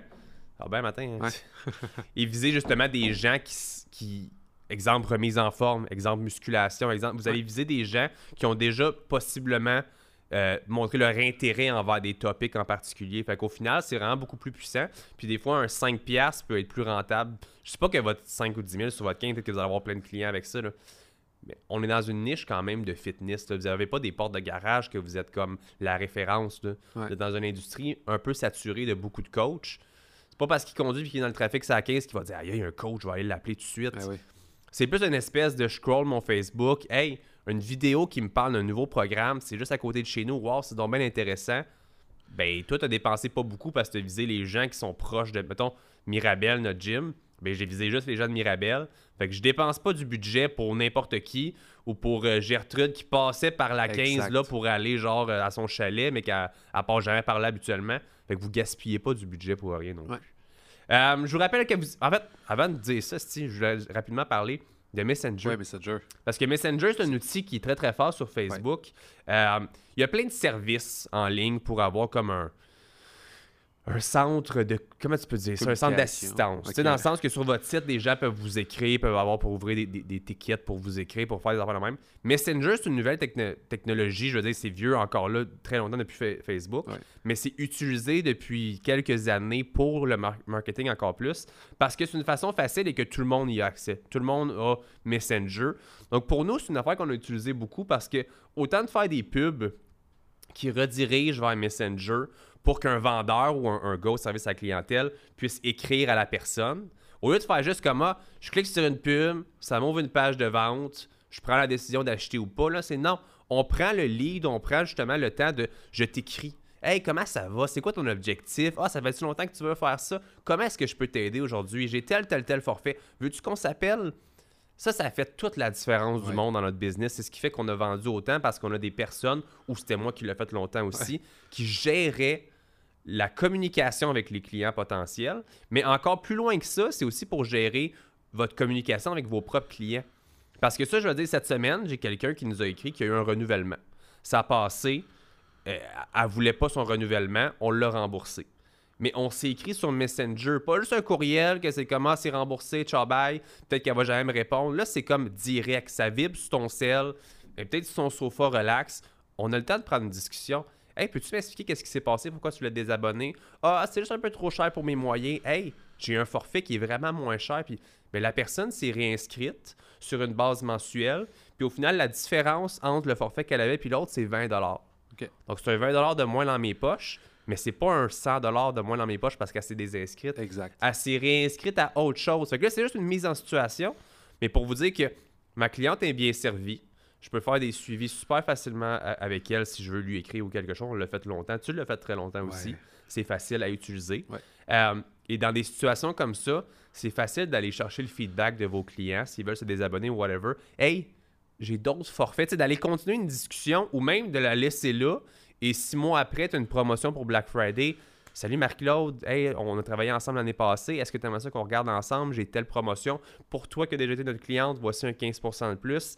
Ah ben, matin. hein. Ouais. et viser justement des gens qui, qui. Exemple, remise en forme, exemple, musculation, exemple. Vous allez viser des gens qui ont déjà possiblement euh, montré leur intérêt envers des topics en particulier. Fait qu'au final, c'est vraiment beaucoup plus puissant. Puis des fois, un 5$ peut être plus rentable. Je sais pas que votre 5 ou 10 000 sur votre 15, peut-être que vous allez avoir plein de clients avec ça. là. Mais on est dans une niche quand même de fitness. là. Vous n'avez pas des portes de garage que vous êtes comme la référence. là. Ouais. Vous êtes dans une industrie un peu saturée de beaucoup de coachs. C'est pas parce qu'il conduit et qu'il est dans le trafic, c'est à 15 qu'il va dire Aïe, il y a un coach, je vais aller l'appeler tout de suite. Ah oui. C'est plus une espèce de je scroll mon Facebook. Hey, une vidéo qui me parle d'un nouveau programme, c'est juste à côté de chez nous. Wow, c'est donc bien intéressant. Ben, toi, t'as dépensé pas beaucoup parce que t'as visé les gens qui sont proches de, mettons, Mirabel, notre gym. Ben, j'ai visé juste les gens de Mirabel. Fait que je dépense pas du budget pour n'importe qui ou pour euh, Gertrude qui passait par la 15 Exact. là pour aller genre euh, à son chalet, mais qu'elle elle passe jamais par là habituellement. Fait que vous gaspillez pas du budget pour rien non plus. Ouais. Euh, je vous rappelle que vous. En fait, avant de dire ça, Steve, je voulais rapidement parler de Messenger. Ouais, Messenger. Parce que Messenger, c'est un outil qui est très très fort sur Facebook. Euh, il y a plein de services en ligne pour avoir comme un, un centre de. Comment tu peux dire ça Un centre d'assistance. Tu sais, Ok. dans le sens que sur votre site, des gens peuvent vous écrire, peuvent avoir pour ouvrir des, des, des tickets pour vous écrire, pour faire des affaires de même. Messenger, c'est une nouvelle techno- technologie. Je veux dire, c'est vieux encore là, très longtemps depuis Fa- Facebook. Ouais. Mais c'est utilisé depuis quelques années pour le mar- marketing encore plus. Parce que c'est une façon facile et que tout le monde y a accès. Tout le monde a Messenger. Donc pour nous, c'est une affaire qu'on a utilisée beaucoup parce que autant de faire des pubs qui redirigent vers Messenger pour qu'un vendeur ou un, un gars au service à la clientèle puisse écrire à la personne. Au lieu de faire juste comme ah, je clique sur une pub, ça m'ouvre une page de vente, je prends la décision d'acheter ou pas, là, c'est non. On prend le lead, on prend justement le temps de je t'écris. Hey, comment ça va? C'est quoi ton objectif? Ah, ça fait-tu longtemps que tu veux faire ça? Comment est-ce que je peux t'aider aujourd'hui? J'ai tel, tel, tel forfait. Veux-tu qu'on s'appelle? Ça, ça fait toute la différence du monde dans notre business. C'est ce qui fait qu'on a vendu autant parce qu'on a des personnes, ou c'était moi qui l'ai fait longtemps aussi, qui géraient la communication avec les clients potentiels. Mais encore plus loin que ça, c'est aussi pour gérer votre communication avec vos propres clients. Parce que ça, je veux dire, cette semaine, j'ai quelqu'un qui nous a écrit qu'il y a eu un renouvellement. Ça a passé, euh, elle voulait pas son renouvellement, on l'a remboursé. mais on s'est écrit sur Messenger. Pas juste un courriel que c'est comment c'est remboursé, ciao bye, peut-être qu'elle va jamais me répondre. Là, c'est comme direct, ça vibre sur ton sel, et peut-être sur ton sofa relax. On a le temps de prendre une discussion. Hey, peux-tu m'expliquer qu'est-ce qui s'est passé? Pourquoi tu l'as désabonné? Ah, c'est juste un peu trop cher pour mes moyens. Hey, j'ai un forfait qui est vraiment moins cher. Puis mais la personne s'est réinscrite sur une base mensuelle. Puis au final, la différence entre le forfait qu'elle avait et l'autre, c'est 20 OK. Donc c'est un 20 de moins dans mes poches, mais c'est pas un 100 de moins dans mes poches parce qu'elle s'est désinscrite. Exact. Elle s'est réinscrite à autre chose. Fait que là, c'est juste une mise en situation. Mais pour vous dire que ma cliente est bien servie, je peux faire des suivis super facilement a- avec elle si je veux lui écrire ou quelque chose. On l'a fait longtemps. Tu l'as fait très longtemps aussi. C'est facile à utiliser. Ouais. Euh, et dans des situations comme ça, c'est facile d'aller chercher le feedback de vos clients s'ils veulent se désabonner ou whatever. Hey, j'ai d'autres forfaits. Sais, d'aller continuer une discussion ou même de la laisser là. Et six mois après, tu as une promotion pour Black Friday. Salut Marc-Claude, hey, on a travaillé ensemble l'année passée. Est-ce que tu aimerais ça qu'on regarde ensemble? J'ai telle promotion. Pour toi qui as déjà été notre cliente, voici un 15% de plus.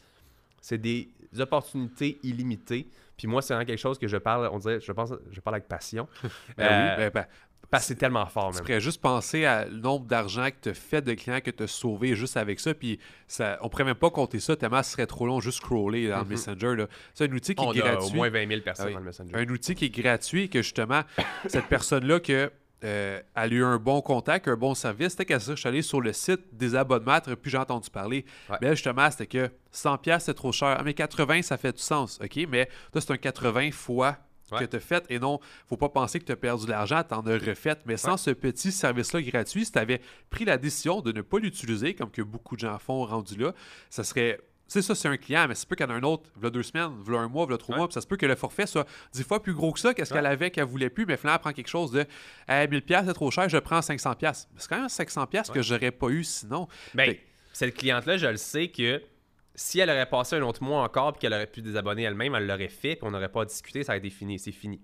C'est des opportunités illimitées. Puis moi, c'est vraiment quelque chose que je parle, on dirait, je pense, je parle avec passion. Ben Euh, oui, ben, ben, Parce que c'est tellement fort, tu même. pourrais juste penser à le nombre d'argent que tu as fait de clients que tu as sauvé juste avec ça. Puis ça, on pourrait même pas compter ça tellement ce serait trop long juste scroller dans le Mhm. Messenger. là. C'est un outil qui On est a gratuit. au moins 20 000 personnes Ah oui. dans le Messenger. un outil qui est gratuit et que justement, cette personne-là que euh, elle a eu un bon contact, un bon service, c'était qu'à ça, je suis allé sur le site des abonnements, puis j'ai entendu parler. Ouais. Mais là, justement, c'était que 100$ piastres, c'est trop cher. Ah, mais 80, ça fait du sens. OK, mais toi, c'est un 80 fois Ouais. que tu as fait et non, faut pas penser que tu as perdu de l'argent, tu en as refait. Mais sans ce petit service-là gratuit, si tu avais pris la décision de ne pas l'utiliser, comme que beaucoup de gens font rendu là, ça serait. C'est ça, c'est un client, mais ça peut qu'il y en a un autre, il deux semaines, il un mois, il trois Ouais. mois, puis ça se peut que le forfait soit dix fois plus gros que ça, qu'est-ce Ouais. qu'elle avait qu'elle voulait plus, mais finalement, elle prend quelque chose de hey, 1000$, piastres, c'est trop cher, je prends 500$. piastres. C'est quand même 500$ piastres que j'aurais pas eu sinon. Ben, Fait- cette cliente-là, je le sais que si elle aurait passé un autre mois encore puis qu'elle aurait pu désabonner elle-même, elle l'aurait fait puis on n'aurait pas discuté, ça aurait été fini. C'est fini.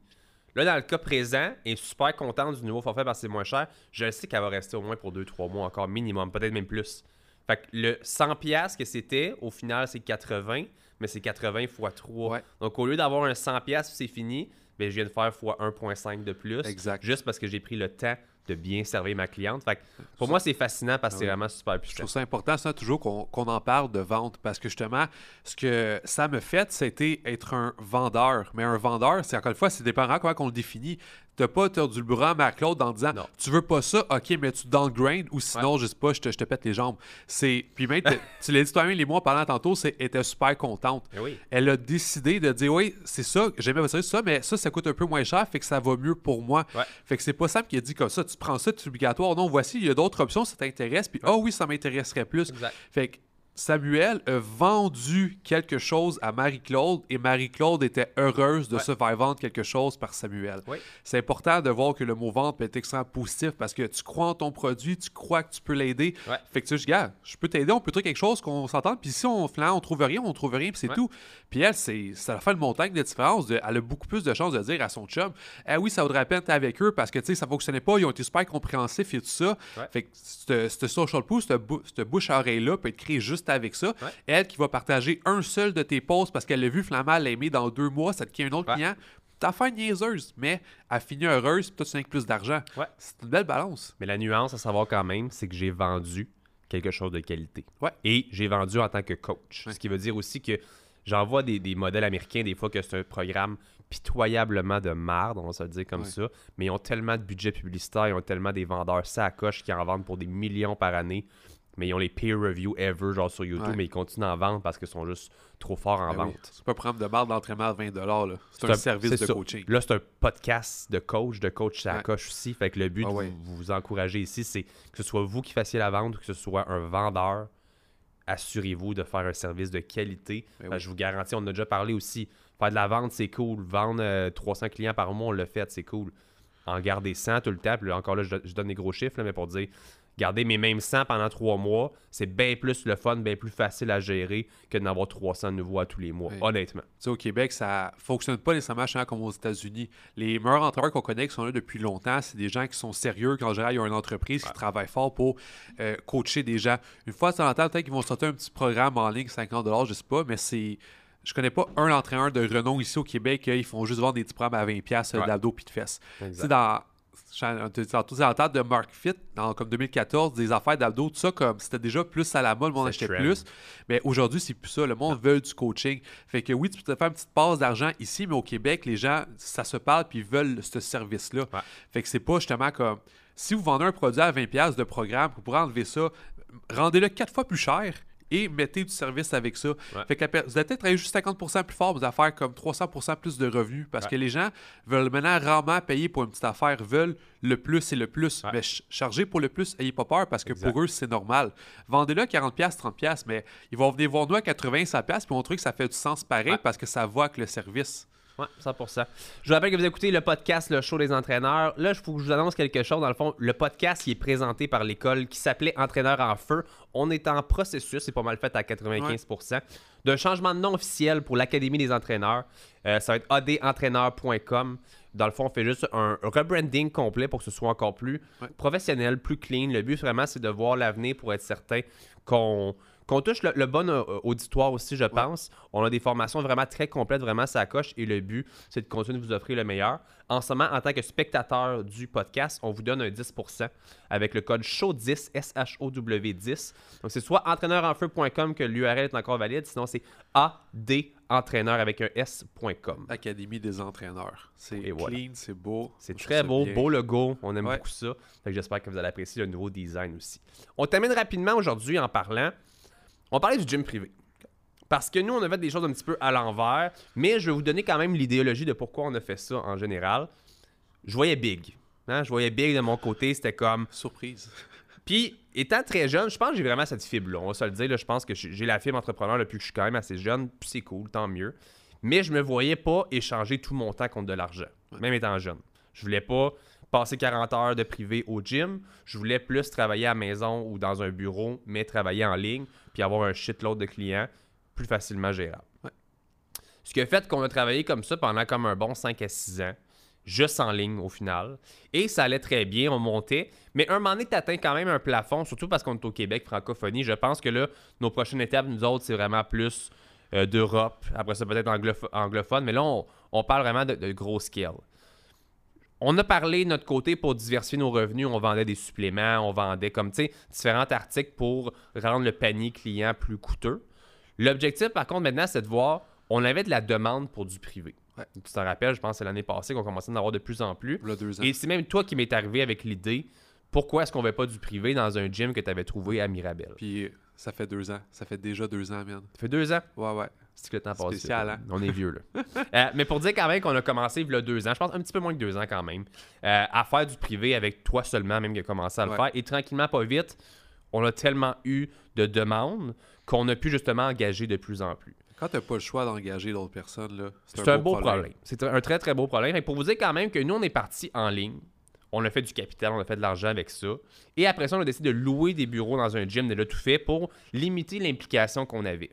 Là, dans le cas présent, elle est super contente du nouveau forfait parce que c'est moins cher. Je le sais qu'elle va rester au moins pour 2-3 mois encore minimum, peut-être même plus. Fait que le 100$ que c'était, au final, c'est 80, mais c'est 80 x 3. Ouais. Donc, au lieu d'avoir un 100$, c'est fini, ben, je viens de faire x 1.5 de plus. Exact. Juste parce que j'ai pris le temps de bien servir ma cliente. Fait que pour moi, c'est fascinant parce que c'est Ah oui. vraiment super Je puissant. trouve ça important, ça, toujours qu'on qu'on en parle de vente, parce que justement, ce que ça me fait, c'était être un vendeur. Mais un vendeur, c'est encore une fois, c'est dépendant comment on le définit. T'as pas tordu le bras à Marc-Claude en disant Non. Tu veux pas ça, ok, mais tu downgrade ou sinon, je sais pas, je te, je te pète les jambes. C'est. Puis même, tu l'as dit toi-même, les mois parlant tantôt, c'est elle était super contente. Eh oui. Elle a décidé de dire Oui, c'est ça, j'aimais votre service, ça, mais ça, ça coûte un peu moins cher, fait que ça va mieux pour moi. Ouais. Fait que c'est pas Sam qui a dit comme ça, tu prends ça, c'est obligatoire. Non, voici, il y a d'autres options, ça t'intéresse, puis oh oui, ça m'intéresserait plus. Exact. Fait que Samuel a vendu quelque chose à Marie-Claude et Marie-Claude était heureuse de Ouais. se faire vendre quelque chose par Samuel. Oui. C'est important de voir que le mot vente peut être extrêmement positif parce que tu crois en ton produit, tu crois que tu peux l'aider. Ouais. Fait que tu dis, gars, je peux t'aider, on peut trouver quelque chose qu'on s'entende. Puis si on, finalement, on trouve rien, on trouve rien, puis c'est Ouais. tout. Puis elle, c'est, ça fait une montagne de différence. de- elle a beaucoup plus de chances de dire à son chum, ah oui, ça vaudrait la peine d'être avec eux parce que tu sais, ça fonctionnait pas, ils ont été super compréhensifs et tout ça. Fait que ce ce social bou- cette bouche à oreille-là peut être créée juste avec ça. Ouais. Elle qui va partager un seul de tes posts parce qu'elle l'a vu Flamand l'aimer dans deux mois, ça te crée un autre Ouais. client. T'as fait une niaiseuse, mais elle finit heureuse, puis toi, tu n'as que plus d'argent. Ouais. C'est une belle balance. Mais la nuance à savoir quand même, c'est que j'ai vendu quelque chose de qualité. Ouais. Et j'ai vendu en tant que coach. Ce qui veut dire aussi que j'envoie des, des modèles américains des fois que c'est un programme pitoyablement de marde, on va se le dire comme ça. Mais ils ont tellement de budget publicitaire, ils ont tellement des vendeurs coche qui en vendent pour des millions par année. Mais ils ont les peer reviews ever, genre sur YouTube, Ouais. mais ils continuent d'en vendre parce qu'ils sont juste trop forts en Ben oui. vente. C'est pas un programme de marde d'entraînement à 20 là. C'est un, service de ça. coaching. Là, c'est un podcast de coach, de coach ça Ouais. coche aussi. Fait que le but Ah de ouais. vous, vous encourager ici, c'est que ce soit vous qui fassiez la vente ou que ce soit un vendeur. Assurez-vous de faire un service de qualité. Ben oui. Je vous garantis, on en a déjà parlé aussi. Faire de la vente, c'est cool. Vendre euh, 300 clients par mois, on l'a fait, c'est cool. En garder 100 tout le temps. Puis là, encore là, je, je donne des gros chiffres, là, mais pour dire, garder mes mêmes 100 pendant 3 mois, c'est bien plus le fun, bien plus facile à gérer que d'en avoir 300 nouveaux à tous les mois, Oui. honnêtement. Tu sais, au Québec, ça fonctionne pas nécessairement chez- comme aux États-Unis. Les meilleurs entraîneurs qu'on connaît qui sont là depuis longtemps, c'est des gens qui sont sérieux, qui en général, ils ont une entreprise qui travaille fort pour euh, coacher des gens. Une fois de temps en temps, peut-être qu'ils vont sortir un petit programme en ligne, 50 je sais pas, mais c'est. Je connais pas un entraîneur de renom ici au Québec, euh, ils font juste vendre des petits programmes à 20$ pièces Ouais. d'abdos puis de fesses. Sais, dans Tantôt, en de Mark Fit, en, comme 2014, des affaires d'abdos, tout ça, comme c'était déjà plus à la mode, le monde achetait plus. Mais aujourd'hui, c'est plus ça. Le monde veut du coaching. Fait que oui, tu peux te faire une petite passe d'argent ici, mais au Québec, les gens, ça se parle puis ils veulent ce service-là. Fait que c'est pas justement comme. Si vous vendez un produit à 20$ de programme, vous pourrez enlever ça, rendez-le quatre fois plus cher et mettez du service avec ça. Fait que vous allez peut-être travailler juste 50% plus fort, vous allez faire comme 300% plus de revenus parce que les gens veulent maintenant rarement payer pour une petite affaire, veulent le plus et le plus. Mais charger pour le plus, ayez pas peur parce que pour eux, c'est normal. Vendez-le à 40$, 30$, mais ils vont venir voir nous à 80$, 100$, puis on trouve que ça fait du sens pareil parce que ça va avec le service. Oui, 100%. Je vous rappelle que vous écoutez le podcast Le Show des entraîneurs. Là, il faut que je vous annonce quelque chose. Dans le fond, le podcast qui est présenté par l'école qui s'appelait Entraîneur en feu. On est en processus, c'est pas mal fait à 95%, d'un changement de nom officiel pour l'Académie des entraîneurs. Euh, ça va être adentraîneur.com. Dans le fond, on fait juste un rebranding complet pour que ce soit encore plus professionnel, plus clean. Le but, vraiment, c'est de voir l'avenir pour être certain qu'on qu'on touche le, bon euh, auditoire aussi, je pense. On a des formations vraiment très complètes, vraiment ça coche. Et le but, c'est de continuer de vous offrir le meilleur. En ce moment, en tant que spectateur du podcast, on vous donne un 10% avec le code SHOW10, S-H-O-W 10. Donc, c'est soit entraîneurenfeu.com que l'URL est encore valide, sinon c'est AD entraîneur avec un S.com. Académie des entraîneurs. C'est clean, c'est beau. C'est très beau, beau logo. On aime beaucoup ça. J'espère que vous allez apprécier le nouveau design aussi. On termine rapidement aujourd'hui en parlant on parlait du gym privé. Parce que nous, on a fait des choses un petit peu à l'envers, mais je vais vous donner quand même l'idéologie de pourquoi on a fait ça en général. Je voyais big. Hein? Je voyais big de mon côté, c'était comme. Surprise. Puis, étant très jeune, je pense que j'ai vraiment cette fibre-là. On va se le dire, je pense que j'ai la fibre entrepreneur depuis que je suis quand même assez jeune, puis c'est cool, tant mieux. Mais je me voyais pas échanger tout mon temps contre de l'argent, même étant jeune. Je voulais pas passer 40 heures de privé au gym. Je voulais plus travailler à la maison ou dans un bureau, mais travailler en ligne, puis avoir un shitload de clients plus facilement gérable. Ce qui a fait qu'on a travaillé comme ça pendant comme un bon 5 à 6 ans, juste en ligne au final. Et ça allait très bien, on montait. Mais un moment donné, tu atteins quand même un plafond, surtout parce qu'on est au Québec, francophonie. Je pense que là, nos prochaines étapes, nous autres, c'est vraiment plus euh, d'Europe. Après ça, peut-être anglophone. Mais là, on, parle vraiment de, de gros scale on a parlé de notre côté pour diversifier nos revenus. On vendait des suppléments, on vendait comme, tu sais, différents articles pour rendre le panier client plus coûteux. L'objectif, par contre, maintenant, c'est de voir, on avait de la demande pour du privé. Tu t'en rappelles, je pense que c'est l'année passée qu'on commençait à en avoir de plus en plus. Et c'est même toi qui m'est arrivé avec l'idée, pourquoi est-ce qu'on ne veut pas du privé dans un gym que tu avais trouvé à Mirabel? Puis ça fait deux ans. Ça fait déjà deux ans, man. Ça fait deux ans? Ouais, ouais. C'est que le temps passe. Spécial, hein? On est vieux, là. Euh, mais pour dire quand même qu'on a commencé il y a deux ans, je pense un petit peu moins que deux ans quand même, euh, à faire du privé avec toi seulement, même qui a commencé à le faire. Et tranquillement, pas vite, on a tellement eu de demandes qu'on a pu justement engager de plus en plus. Quand tu n'as pas le choix d'engager d'autres personnes, là, c'est un, beau problème. C'est un très, très beau problème. Et pour vous dire quand même que nous, on est parti en ligne. On a fait du capital, on a fait de l'argent avec ça. Et après ça, on a décidé de louer des bureaux dans un gym, de le tout fait pour limiter l'implication qu'on avait.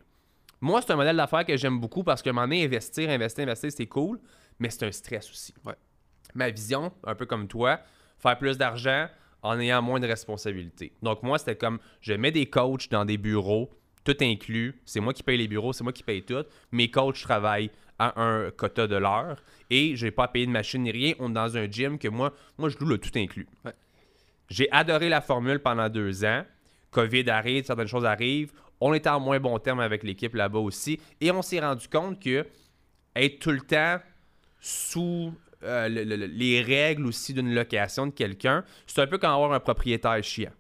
Moi, c'est un modèle d'affaires que j'aime beaucoup parce que un moment donné, investir, investir, investir, c'est cool, mais c'est un stress aussi. Ma vision, un peu comme toi, faire plus d'argent en ayant moins de responsabilités. Donc, moi, c'était comme je mets des coachs dans des bureaux, tout inclus. C'est moi qui paye les bureaux, c'est moi qui paye tout. Mes coachs travaillent à un quota de l'heure et je n'ai pas à payer de machine ni rien. On est dans un gym que moi, moi je loue le tout inclus. J'ai adoré la formule pendant deux ans. COVID arrive, certaines choses arrivent. On était en moins bon terme avec l'équipe là-bas aussi. Et on s'est rendu compte que être tout le temps sous euh, les règles aussi d'une location de quelqu'un, c'est un peu comme avoir un propriétaire chiant.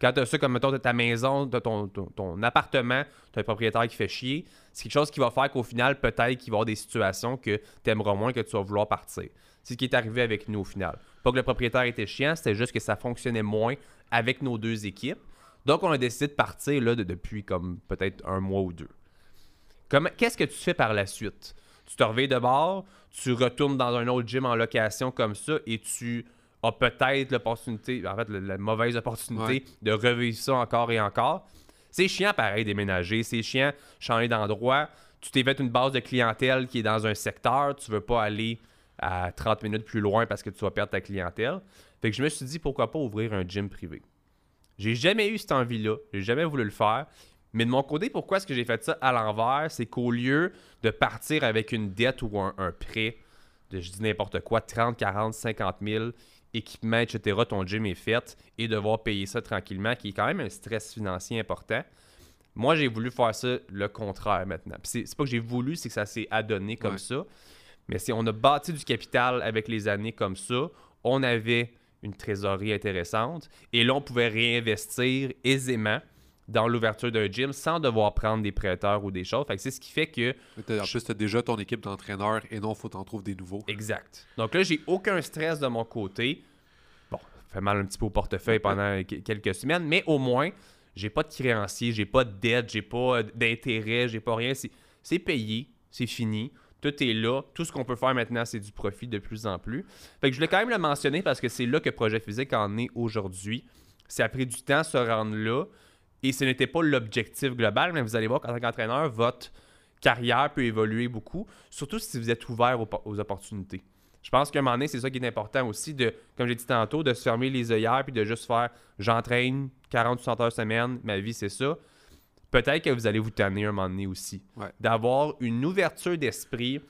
Quand tu as ça comme, mettons, ta maison, ton, ton, appartement, tu as un propriétaire qui fait chier, c'est quelque chose qui va faire qu'au final, peut-être qu'il va y avoir des situations que tu aimeras moins, que tu vas vouloir partir. C'est ce qui est arrivé avec nous au final. Pas que le propriétaire était chiant, c'était juste que ça fonctionnait moins avec nos deux équipes. Donc, on a décidé de partir là, depuis comme peut-être un mois ou deux. Qu'est-ce que tu fais par la suite? Tu te reviens de bord, tu retournes dans un autre gym en location comme ça et tu as peut-être l'opportunité, en fait, la, mauvaise opportunité de revivre ça encore et encore. C'est chiant pareil déménager, c'est chiant changer d'endroit. Tu t'es fait une base de clientèle qui est dans un secteur, tu veux pas aller à 30 minutes plus loin parce que tu vas perdre ta clientèle. Fait que je me suis dit pourquoi pas ouvrir un gym privé? J'ai jamais eu cette envie-là. J'ai jamais voulu le faire. Mais de mon côté, pourquoi est-ce que j'ai fait ça à l'envers? C'est qu'au lieu de partir avec une dette ou un, prêt de, je dis n'importe quoi, 30, 40, 50 000 équipement, etc., ton gym est fait et devoir payer ça tranquillement, qui est quand même un stress financier important. Moi, j'ai voulu faire ça le contraire maintenant. C'est c'est pas que j'ai voulu, c'est que ça s'est adonné comme Ouais. ça. Mais si on a bâti du capital avec les années comme ça, on avait une trésorerie intéressante et là, on pouvait réinvestir aisément dans l'ouverture d'un gym sans devoir prendre des prêteurs ou des choses. Fait que c'est ce qui fait que En plus, tu as déjà ton équipe d'entraîneurs et non, faut t'en trouver des nouveaux. Exact. Donc là, j'ai aucun stress de mon côté. Bon, ça fait mal un petit peu au portefeuille pendant que- quelques semaines, mais au moins, j'ai pas de créancier, j'ai pas de dette, j'ai pas d'intérêt, j'ai pas rien. C'est payé, c'est fini. Tout est là. Tout ce qu'on peut faire maintenant, c'est du profit de plus en plus. Fait que je voulais quand même le mentionner parce que c'est là que Projet Physique en est aujourd'hui. Ça a pris du temps à se rendre là et ce n'était pas l'objectif global, mais vous allez voir qu'en tant qu'entraîneur, votre carrière peut évoluer beaucoup, surtout si vous êtes ouvert aux, opportunités. Je pense qu'à un moment donné, c'est ça qui est important aussi, de, comme j'ai dit tantôt, de se fermer les œillères puis de juste faire j'entraîne 40 ou 60 heures semaine, ma vie c'est ça. Peut-être que vous allez vous tanner un moment donné aussi. Ouais. D'avoir une ouverture d'esprit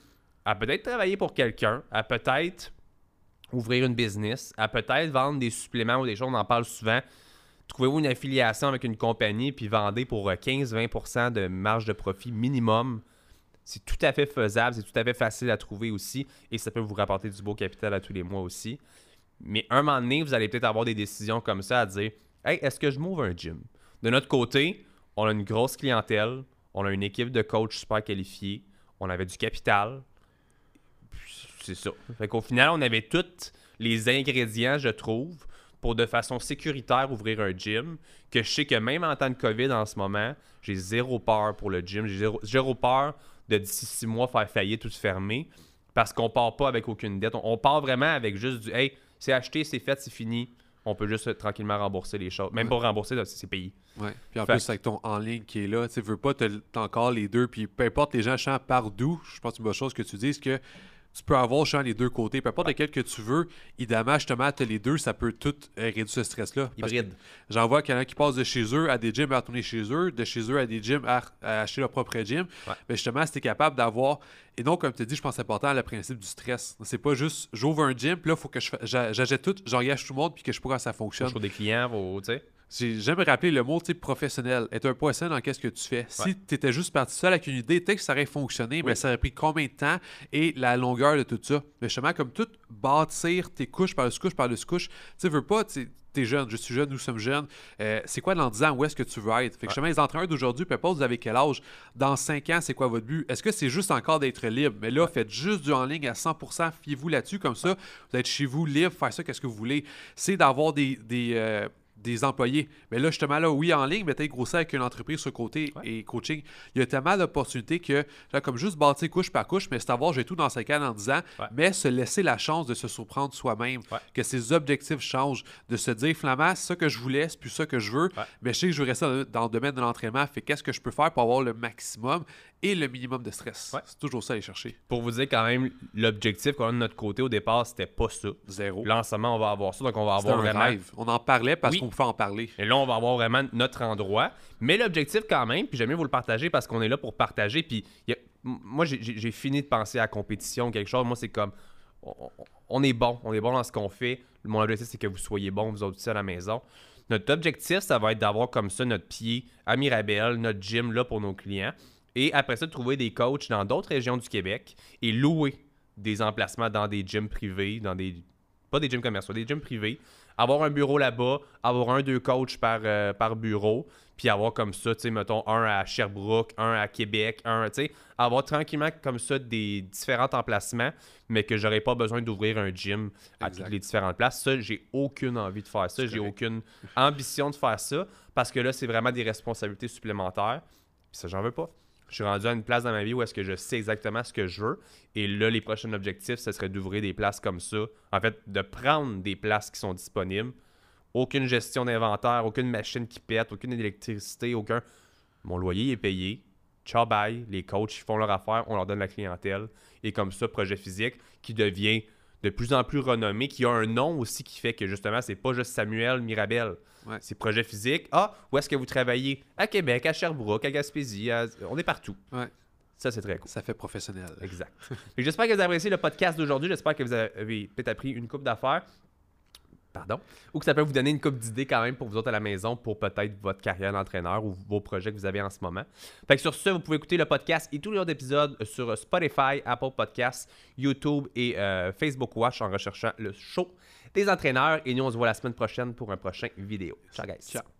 à peut-être travailler pour quelqu'un, à peut-être ouvrir une business, à peut-être vendre des suppléments ou des choses, on en parle souvent. Trouvez-vous une affiliation avec une compagnie puis vendez pour euh, 15-20% de marge de profit minimum. C'est tout à fait faisable, c'est tout à fait facile à trouver aussi et ça peut vous rapporter du beau capital à tous les mois aussi. Mais un moment donné, vous allez peut-être avoir des décisions comme ça à dire Hey, est-ce que je m'ouvre un gym De notre côté, on a une grosse clientèle, on a une équipe de coachs super qualifiés, on avait du capital. C'est ça. Fait qu'au final, on avait tous les ingrédients, je trouve, pour de façon sécuritaire ouvrir un gym. Que je sais que même en temps de COVID en ce moment, j'ai zéro peur pour le gym. J'ai zéro, zéro peur de d'ici six mois faire faillite ou de fermer. Parce qu'on part pas avec aucune dette. On, on part vraiment avec juste du Hey, c'est acheté, c'est fait, c'est fini. On peut juste tranquillement rembourser les choses. Même Ouais. pas rembourser, c'est payé. Ouais. Puis en Fait- plus, avec ton en ligne qui est là, tu veux pas, t'as encore les deux. Puis peu importe les gens chantent par d'où, je pense que c'est une bonne chose que tu dises que tu peux avoir chant les deux côtés. Peu importe lequel que tu veux, idéalement, justement, t'as les deux, ça peut tout euh, réduire ce stress-là. Hybride. J'en vois a qui passent de chez eux à des gyms à retourner chez eux, de chez eux à des gyms à, à acheter leur propre gym. Mais justement, si tu es capable d'avoir. Et donc, comme tu dis, je pense que c'est important le principe du stress. C'est pas juste j'ouvre un gym, puis là, il faut que j'achète tout, j'engage tout le monde, puis que je sais pas comment ça fonctionne. Pour des clients, faut- tu sais. J'ai- J'aime rappeler le mot professionnel. Être un poisson dans qu'est-ce que tu fais. Si tu étais juste parti seul avec une idée, peut-être que ça aurait fonctionné, mais ça aurait pris combien de temps et la longueur de tout ça? Mais justement, comme tout, bâtir tes couches par-dessus couche par-dessus couche, tu veux pas, tu es jeune, je suis jeune, nous sommes jeunes. Euh, c'est quoi dans 10 ans, où est-ce que tu veux être? Fait que justement, les entraîneurs d'aujourd'hui, peu importe vous avez quel âge, dans 5 ans, c'est quoi votre but? Est-ce que c'est juste encore d'être libre? Mais là, faites juste du en ligne à 100%, fiez-vous là-dessus, comme ça, vous êtes chez vous, libre, faire ça, qu'est-ce que vous voulez. C'est d'avoir des, des, euh, des employés. Mais là, justement, là, oui, en ligne, mais peut-être grossir avec une entreprise sur le côté Ouais. et coaching. Il y a tellement d'opportunités que, là, comme juste bâtir couche par couche, mais c'est avoir, j'ai tout dans 5 ans en 10 ans, Ouais. mais se laisser la chance de se surprendre soi-même, Ouais. que ses objectifs changent, de se dire, Flamand, c'est ça que je voulais, c'est plus ça que je veux, mais je sais que je veux rester dans, dans le domaine de l'entraînement, fait qu'est-ce que je peux faire pour avoir le maximum et le minimum de stress. Ouais. C'est toujours ça à aller chercher. Pour vous dire quand même, l'objectif qu'on a de notre côté au départ, c'était pas ça. Zéro. Là, en ce moment, on va avoir ça, donc on va avoir un vraiment. rêve. On en parlait parce Oui. qu'on pouvait en parler. Et là, on va avoir vraiment notre endroit. Mais l'objectif, quand même, puis j'aime mieux vous le partager parce qu'on est là pour partager. Puis y a- moi, j'ai- fini de penser à la compétition, quelque chose. Moi, c'est comme. On, est bon. On est bon dans ce qu'on fait. Mon objectif, c'est que vous soyez bons, vous autres aussi à la maison. Notre objectif, ça va être d'avoir comme ça notre pied à Mirabel, notre gym là pour nos clients. Et après ça, trouver des coachs dans d'autres régions du Québec et louer des emplacements dans des gyms privés, dans des. Pas des gyms commerciaux, des gyms privés. Avoir un bureau là-bas, avoir un, deux coachs par, euh, par bureau, puis avoir comme ça, tu sais, mettons, un à Sherbrooke, un à Québec, un, tu sais, avoir tranquillement comme ça des différents emplacements, mais que j'aurais pas besoin d'ouvrir un gym à Exact. toutes les différentes places. Ça, j'ai aucune envie de faire ça, j'ai aucune ambition de faire ça, parce que là, c'est vraiment des responsabilités supplémentaires. Puis ça, j'en veux pas. Je suis rendu à une place dans ma vie où est-ce que je sais exactement ce que je veux. Et là, les prochains objectifs, ce serait d'ouvrir des places comme ça. En fait, de prendre des places qui sont disponibles. Aucune gestion d'inventaire, aucune machine qui pète, aucune électricité, aucun. Mon loyer est payé. Ciao, bye. Les coachs font leur affaire, on leur donne la clientèle. Et comme ça, projet physique qui devient de plus en plus renommé, qui a un nom aussi qui fait que justement, c'est pas juste Samuel Mirabel. Ouais. C'est projet physique. Ah, où est-ce que vous travaillez? À Québec, à Sherbrooke, à Gaspésie. à- On est partout. Ouais. Ça, c'est très cool. Ça fait professionnel. Exact. J'espère que vous avez apprécié le podcast d'aujourd'hui. J'espère que vous avez peut-être appris une coupe d'affaires. Pardon. Ou que ça peut vous donner une coupe d'idées quand même pour vous autres à la maison pour peut-être votre carrière d'entraîneur ou vos projets que vous avez en ce moment. Fait que sur ce, vous pouvez écouter le podcast et tous les autres épisodes sur Spotify, Apple Podcasts, YouTube et euh, Facebook Watch en recherchant le show des entraîneurs. Et nous, on se voit la semaine prochaine pour un prochain vidéo. Ciao, guys. Ciao.